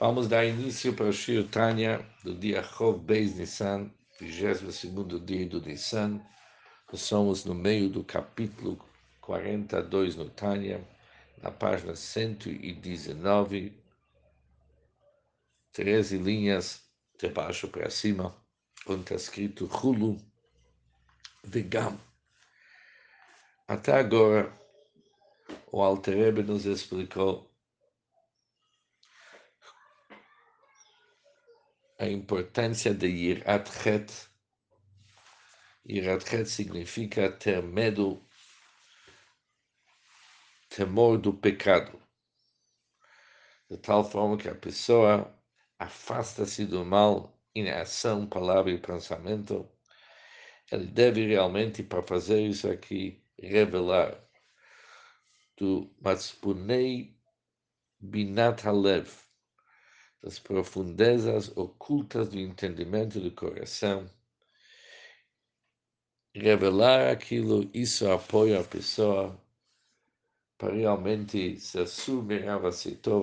Vamos dar início para o Shir Tanya do dia Chov Beis Nissan, 22 dia do Nissan. Nós somos no meio do capítulo 42 no Tanya, na página 119, 13 linhas de baixo para cima, onde está escrito Hulu Vegam. Até agora, o Alter nos explicou a importância de Yirat Het. Yirat Het significa ter medo, temor do pecado. De tal forma que a pessoa afasta-se do mal em ação, palavra e pensamento. Ele deve realmente, para fazer isso aqui, revelar do Matspunei Binat Halev, das profundezas ocultas do entendimento do coração. Revelar aquilo, isso apoia a pessoa para realmente se assumir a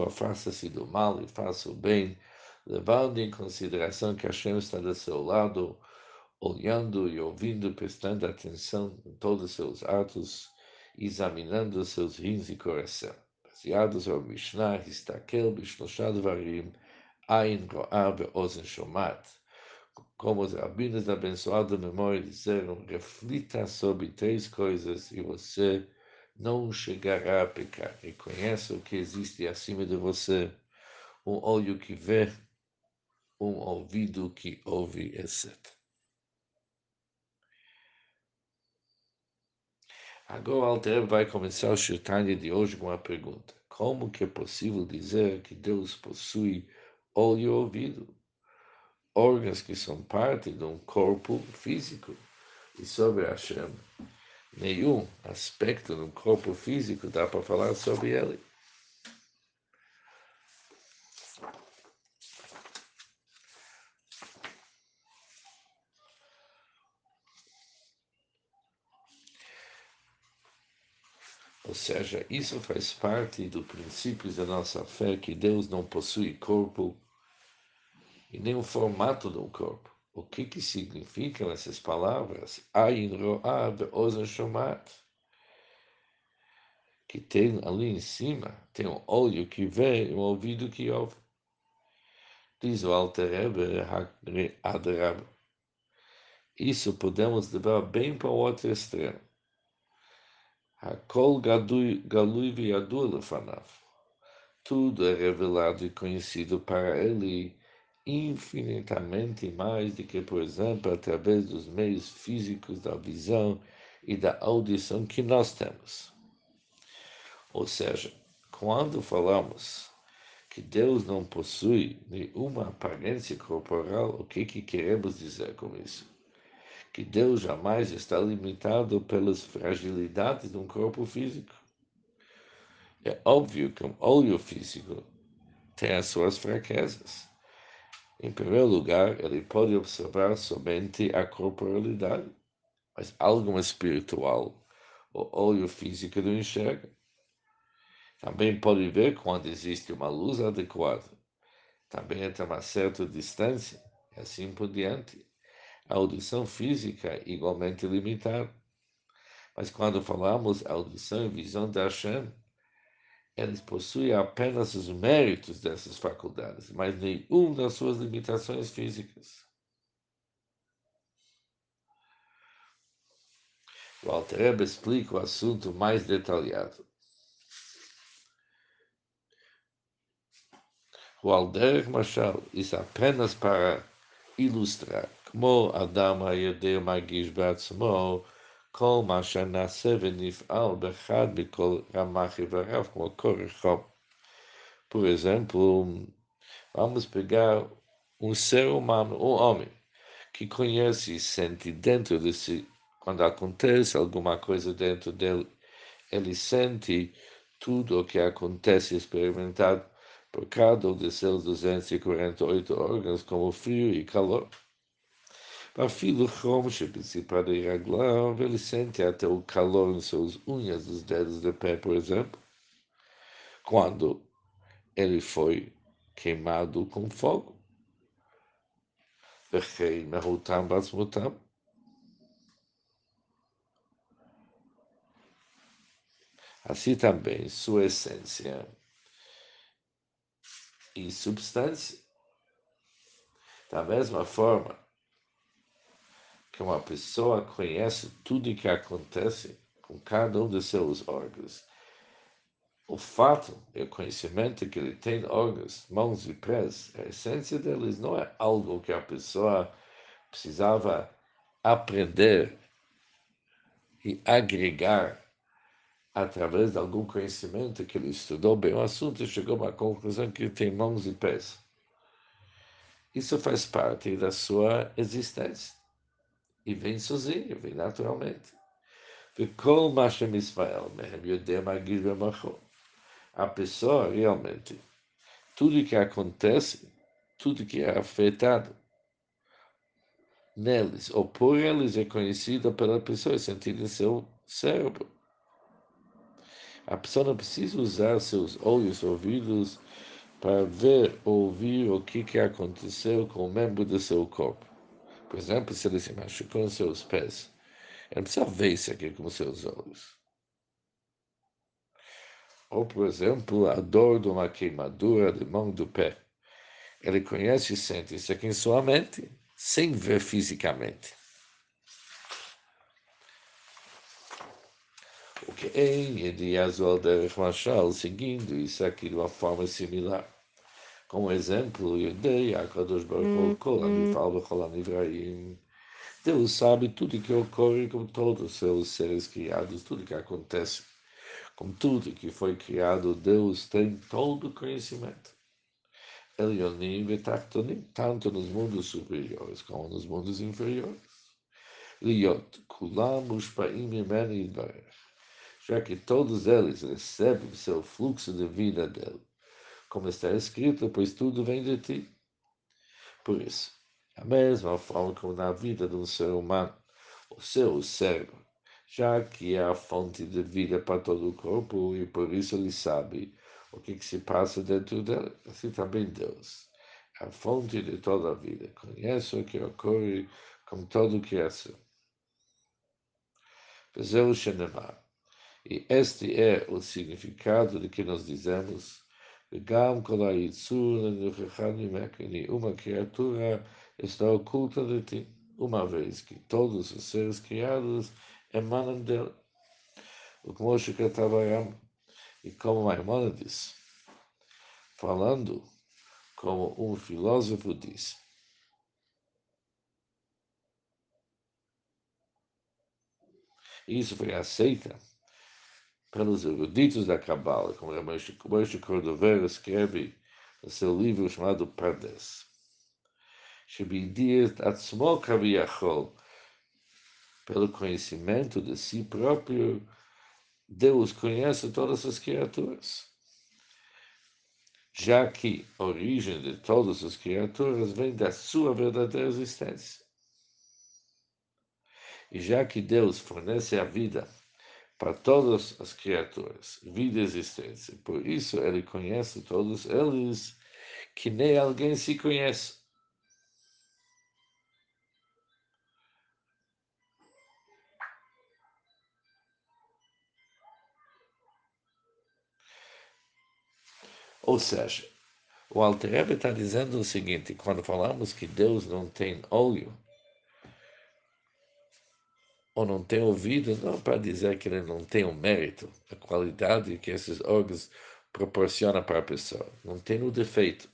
faça-se do mal e faça o bem, levando em consideração que Hashem está do seu lado, olhando e ouvindo, prestando atenção em todos os seus atos, examinando seus rins e coração. Baseados ao Mishnah, Histakel, Bishloshad Varim, Ain Ro'ah Ozen Shomat. Como os rabinos da abençoada memória disseram, reflita sobre três coisas e você não chegará a pecar. Reconheça o que existe acima de você, um olho que vê, um ouvido que ouve, etc. Agora Alter vai começar o Shirtanya de hoje com uma pergunta. Como que é possível dizer que Deus possui olho e ouvido, órgãos que são parte de um corpo físico. E sobre Hashem, nenhum aspecto um corpo físico dá para falar sobre ele. Ou seja, isso faz parte do princípio da nossa fé que Deus não possui corpo e nem o formato do corpo. O que, que significam essas palavras? Ayin ro'ad ozen shomat. Que tem ali em cima, tem um olho que vê e um ouvido que ouve. Diz o Alter Rebbe. Isso podemos levar bem para o outro extremo. Hakol galui viadu lefanav. Tudo é revelado e conhecido para ele infinitamente mais do que, por exemplo, através dos meios físicos da visão e da audição que nós temos. Ou seja, quando falamos que Deus não possui nenhuma aparência corporal, o que, que queremos dizer com isso? Que Deus jamais está limitado pelas fragilidades de um corpo físico. É óbvio que um olho físico tem as suas fraquezas. Em primeiro lugar, ele pode observar somente a corporalidade, mas algo espiritual, o olho físico não enxerga. Também pode ver quando existe uma luz adequada. Também entre uma certa distância, e assim por diante. A audição física é igualmente limitada. Mas quando falamos audição e visão da Hashem, eles possuem apenas os méritos dessas faculdades, mas nenhum das suas limitações físicas. O Alter explica o assunto mais detalhado. O Alder Machal, isso apenas para ilustrar, como Adam Hayedeu Magish Batzmo, כל מה שנעשה ונפעל באחד מכל רמ"ח איבריו, como correção. Por exemplo, vamos pegar um ser humano, um homem, que conhece e sente dentro de si, quando acontece alguma coisa dentro dele, ele sente tudo o que acontece experimentado por cada um de seus 248 órgãos, como frio e calor. Afilo Chom para ir Raglav, ele sente até o calor em suas unhas dos dedos de pé, por exemplo. Quando ele foi queimado com fogo. Assim também, sua essência e substância. Da mesma forma que uma pessoa conhece tudo o que acontece com cada um de seus órgãos, o fato e o conhecimento que ele tem órgãos, mãos e pés, a essência deles não é algo que a pessoa precisava aprender e agregar através de algum conhecimento que ele estudou bem o assunto e chegou a uma conclusão que tem mãos e pés. Isso faz parte da sua existência. E vem sozinho, vem naturalmente. A pessoa realmente, tudo que acontece, tudo que é afetado neles ou por eles é conhecido pela pessoa, é sentido em seu cérebro. A pessoa não precisa usar seus olhos, ouvidos, para ver, ouvir o que, que aconteceu com o membro do seu corpo. Por exemplo, se ele se machucou nos seus pés, ele precisa ver isso aqui com seus olhos. Ou, por exemplo, a dor de uma queimadura de mão do pé. Ele conhece e sente isso aqui em sua mente, sem ver fisicamente. O que é em Azul Derech Mashal, seguindo isso aqui de uma forma similar. Como exemplo, Baruch Anifal Bechol Anivraim. Deus sabe tudo que ocorre com todos os seus seres criados, tudo que acontece. Com tudo que foi criado, Deus tem todo o conhecimento. Elionim e Tachtonim, tanto nos mundos superiores como nos mundos inferiores. Liot, Kulam, Ushpaim, Imeni, Yidbarech. Já que todos eles recebem seu fluxo de vida dele como está escrito, pois tudo vem de ti. Por isso, a mesma forma como na vida de um ser humano, o seu cérebro, já que é a fonte de vida para todo o corpo e por isso ele sabe o que, que se passa dentro dele, assim também Deus, é a fonte de toda a vida, conhece o que ocorre com todo o que é seu. E este é o significado de que nós dizemos Gam Uma criatura está oculta de ti, uma vez que todos os seres criados emanam dela. O que mostra Moshe cantava e como Maimonides, falando como um filósofo diz. Isso foi aceita pelos eruditos da Cabala, como Moshe Cordoveiro escreve no seu livro chamado Pardes. Pelo conhecimento de si próprio, Deus conhece todas as criaturas. Já que a origem de todas as criaturas vem da sua verdadeira existência. E já que Deus fornece a vida para todas as criaturas, vida e existência. Por isso ele conhece todos eles, que nem alguém se conhece. Ou seja, o Alter está dizendo o seguinte: quando falamos que Deus não tem olho, ou não tem ouvido, não para dizer que ele não tem o mérito, a qualidade que esses órgãos proporcionam para a pessoa. Não tem o defeito.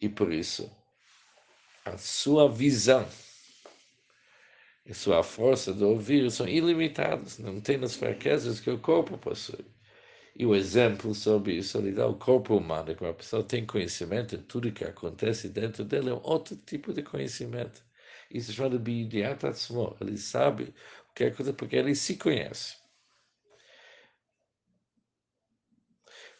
E por isso, a sua visão e sua força de ouvir são ilimitadas, não tem as fraquezas que o corpo possui. E o exemplo sobre isso ele dá o corpo humano, que uma pessoa tem conhecimento de tudo que acontece dentro dele, é um outro tipo de conhecimento. Isso chama de Bidiat Atzmo. Ele sabe o que é coisa porque ele se conhece.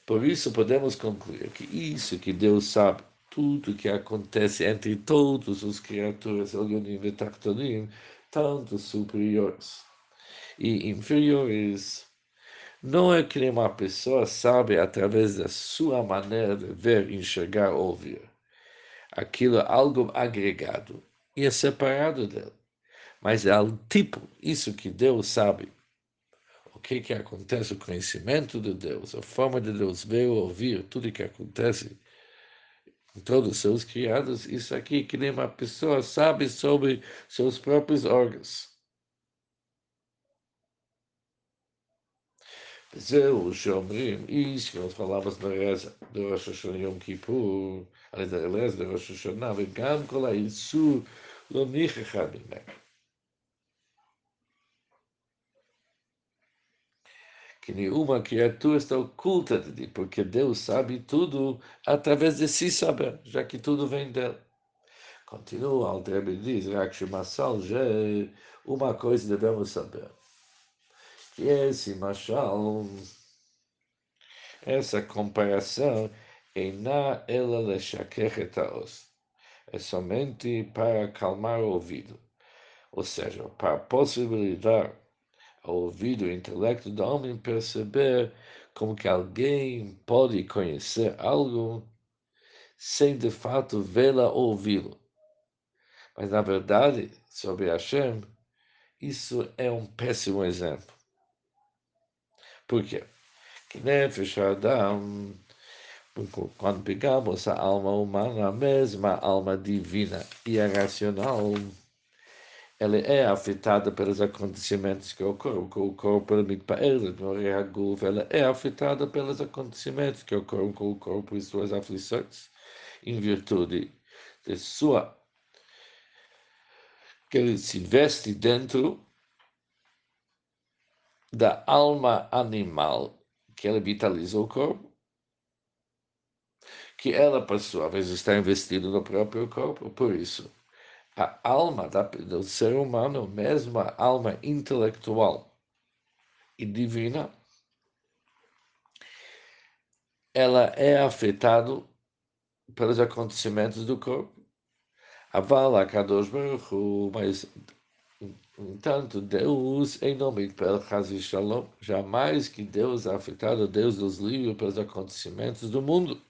Por isso podemos concluir que isso que Deus sabe, tudo que acontece entre todos os criaturas, Elionim e Tachtonim, tanto superiores e inferiores, não é que uma pessoa sabe através da sua maneira de ver, enxergar, ouvir. Aquilo é algo agregado e é separado dele. Mas é o tipo, isso que Deus sabe. O que que acontece, o conhecimento de Deus, a forma de Deus ver ou ouvir, tudo que acontece em todos os seus criados, isso aqui que nem uma pessoa sabe sobre seus próprios órgãos. זהו שאומרים, איש, כמו falamos na reza do Rosh Hashanah Yom Kippur, aliás, do Rosh Hashanah, וגם כל האיסור לא ניחכה ממנו. que nenhuma criatura está oculta de ti, porque Deus sabe tudo através de si saber, já que tudo vem dele. Continua, Altrebe diz, Rakshmasal, já é uma coisa devemos saber que esse machal, essa comparação, na ela leshakechetaos, é somente para acalmar o ouvido, ou seja, para possibilitar ao ouvido e intelecto do homem perceber como que alguém pode conhecer algo sem de fato vê-la ou ouvi-lo. Mas na verdade, sobre Hashem, isso é um péssimo exemplo. Por quê? Que Nefesh Adam, quando pegamos a alma humana, a mesma alma divina e a racional, ela é afetada pelos acontecimentos que ocorrem. Com o corpo, ela é afetada pelos acontecimentos que ocorrem com o corpo e suas aflições, em virtude de sua que ele se veste dentro da alma animal que ela vitaliza o corpo, que ela, por sua vez, está investida no próprio corpo. Por isso, a alma do ser humano, mesmo a alma intelectual e divina, ela é afetada pelos acontecimentos do corpo. Avala Kadosh Baruch mas Entanto, Deus, em nome pelo Hazi Shalom, jamais que Deus é afetado, Deus nos livre pelos acontecimentos do mundo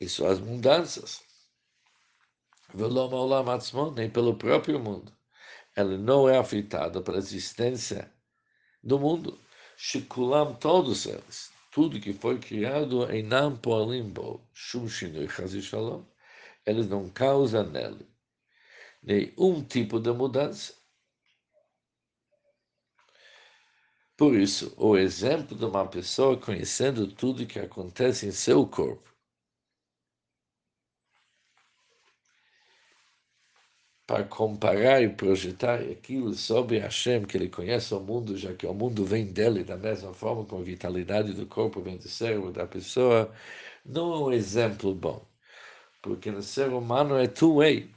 e suas mudanças. Nem pelo próprio mundo. Ele não é afetado pela existência do mundo. Shikulam, todos eles, tudo que foi criado em Nam Poalimbo, Shum Hazi Shalom, eles não causam nele nenhum tipo de mudança. Por isso, o exemplo de uma pessoa conhecendo tudo que acontece em seu corpo, para comparar e projetar aquilo sobre Hashem, que ele conhece o mundo, já que o mundo vem dele da mesma forma como a vitalidade do corpo vem do cérebro da pessoa, não é um exemplo bom. Porque no ser humano é two-way.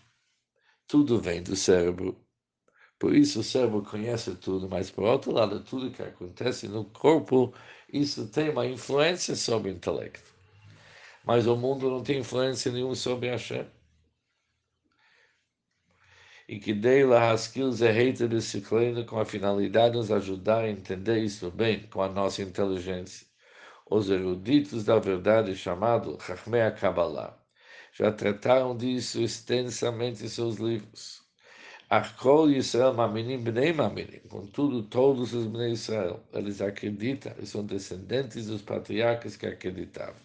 Tudo vem do cérebro. Por isso o cérebro conhece tudo, mas por outro lado, tudo que acontece no corpo, isso tem uma influência sobre o intelecto. Mas o mundo não tem influência nenhuma sobre Hashem. E que dei lá as skills erreitas disciplina com a finalidade de nos ajudar a entender isso bem com a nossa inteligência. Os eruditos da verdade, chamado Chachmei Kabbalah já trataram disso extensamente em seus livros. Arcol Israel Maminim Bnei Maminim, contudo, todos os Bnei Israel, eles acreditam e são descendentes dos patriarcas que acreditavam.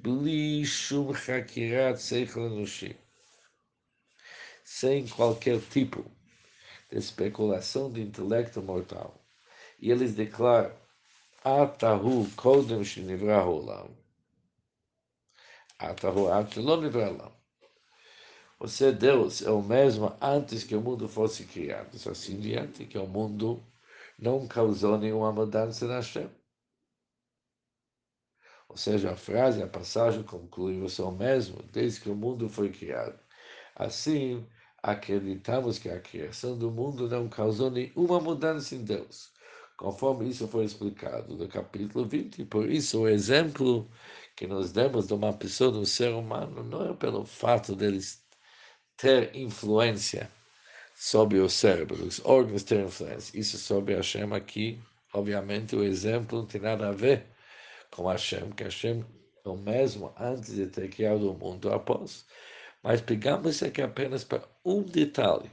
Bli Shum Hakirat Seichel sem qualquer tipo de especulação de intelecto mortal. E eles declaram, Atahu Kodem Shinivra Olam, você, Deus, é o mesmo antes que o mundo fosse criado. Assim diante, que o mundo não causou nenhuma mudança na Hashem. Ou seja, a frase, a passagem conclui, você é o mesmo desde que o mundo foi criado. Assim, acreditamos que a criação do mundo não causou nenhuma mudança em Deus, conforme isso foi explicado no capítulo 20. Por isso, o exemplo que nós demos de uma pessoa, de um ser humano, não é pelo fato deles ter influência sobre o cérebro, os órgãos ter influência. Isso sobre Hashem aqui Obviamente, o exemplo não tem nada a ver com Hashem, que Hashem é o mesmo antes de ter criado o mundo após. Mas pegamos aqui apenas para um detalhe.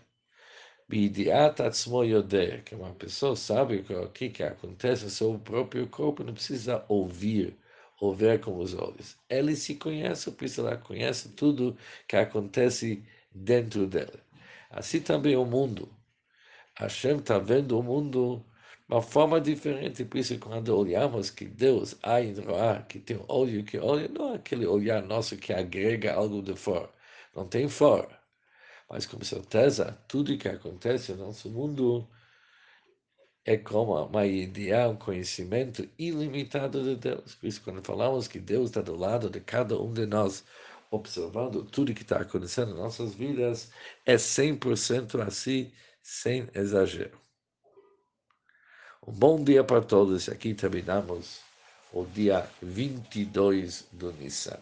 Que uma pessoa sabe o que, que acontece no seu próprio corpo, não precisa ouvir ou ver com os olhos. Ele se conhece, por isso ela conhece tudo que acontece dentro dele. Assim também o mundo. Hashem está vendo o mundo de uma forma diferente, por isso quando olhamos que Deus, Ain Roá, que tem um olho que olha, não é aquele olhar nosso que agrega algo de fora, não tem fora. Mas com certeza, tudo que acontece no nosso mundo é como uma ideia, um conhecimento ilimitado de Deus. Por isso, quando falamos que Deus está do lado de cada um de nós, observando tudo que está acontecendo em nossas vidas, é 100% assim, sem exagero. Um bom dia para todos. Aqui terminamos o dia 22 do Nissan.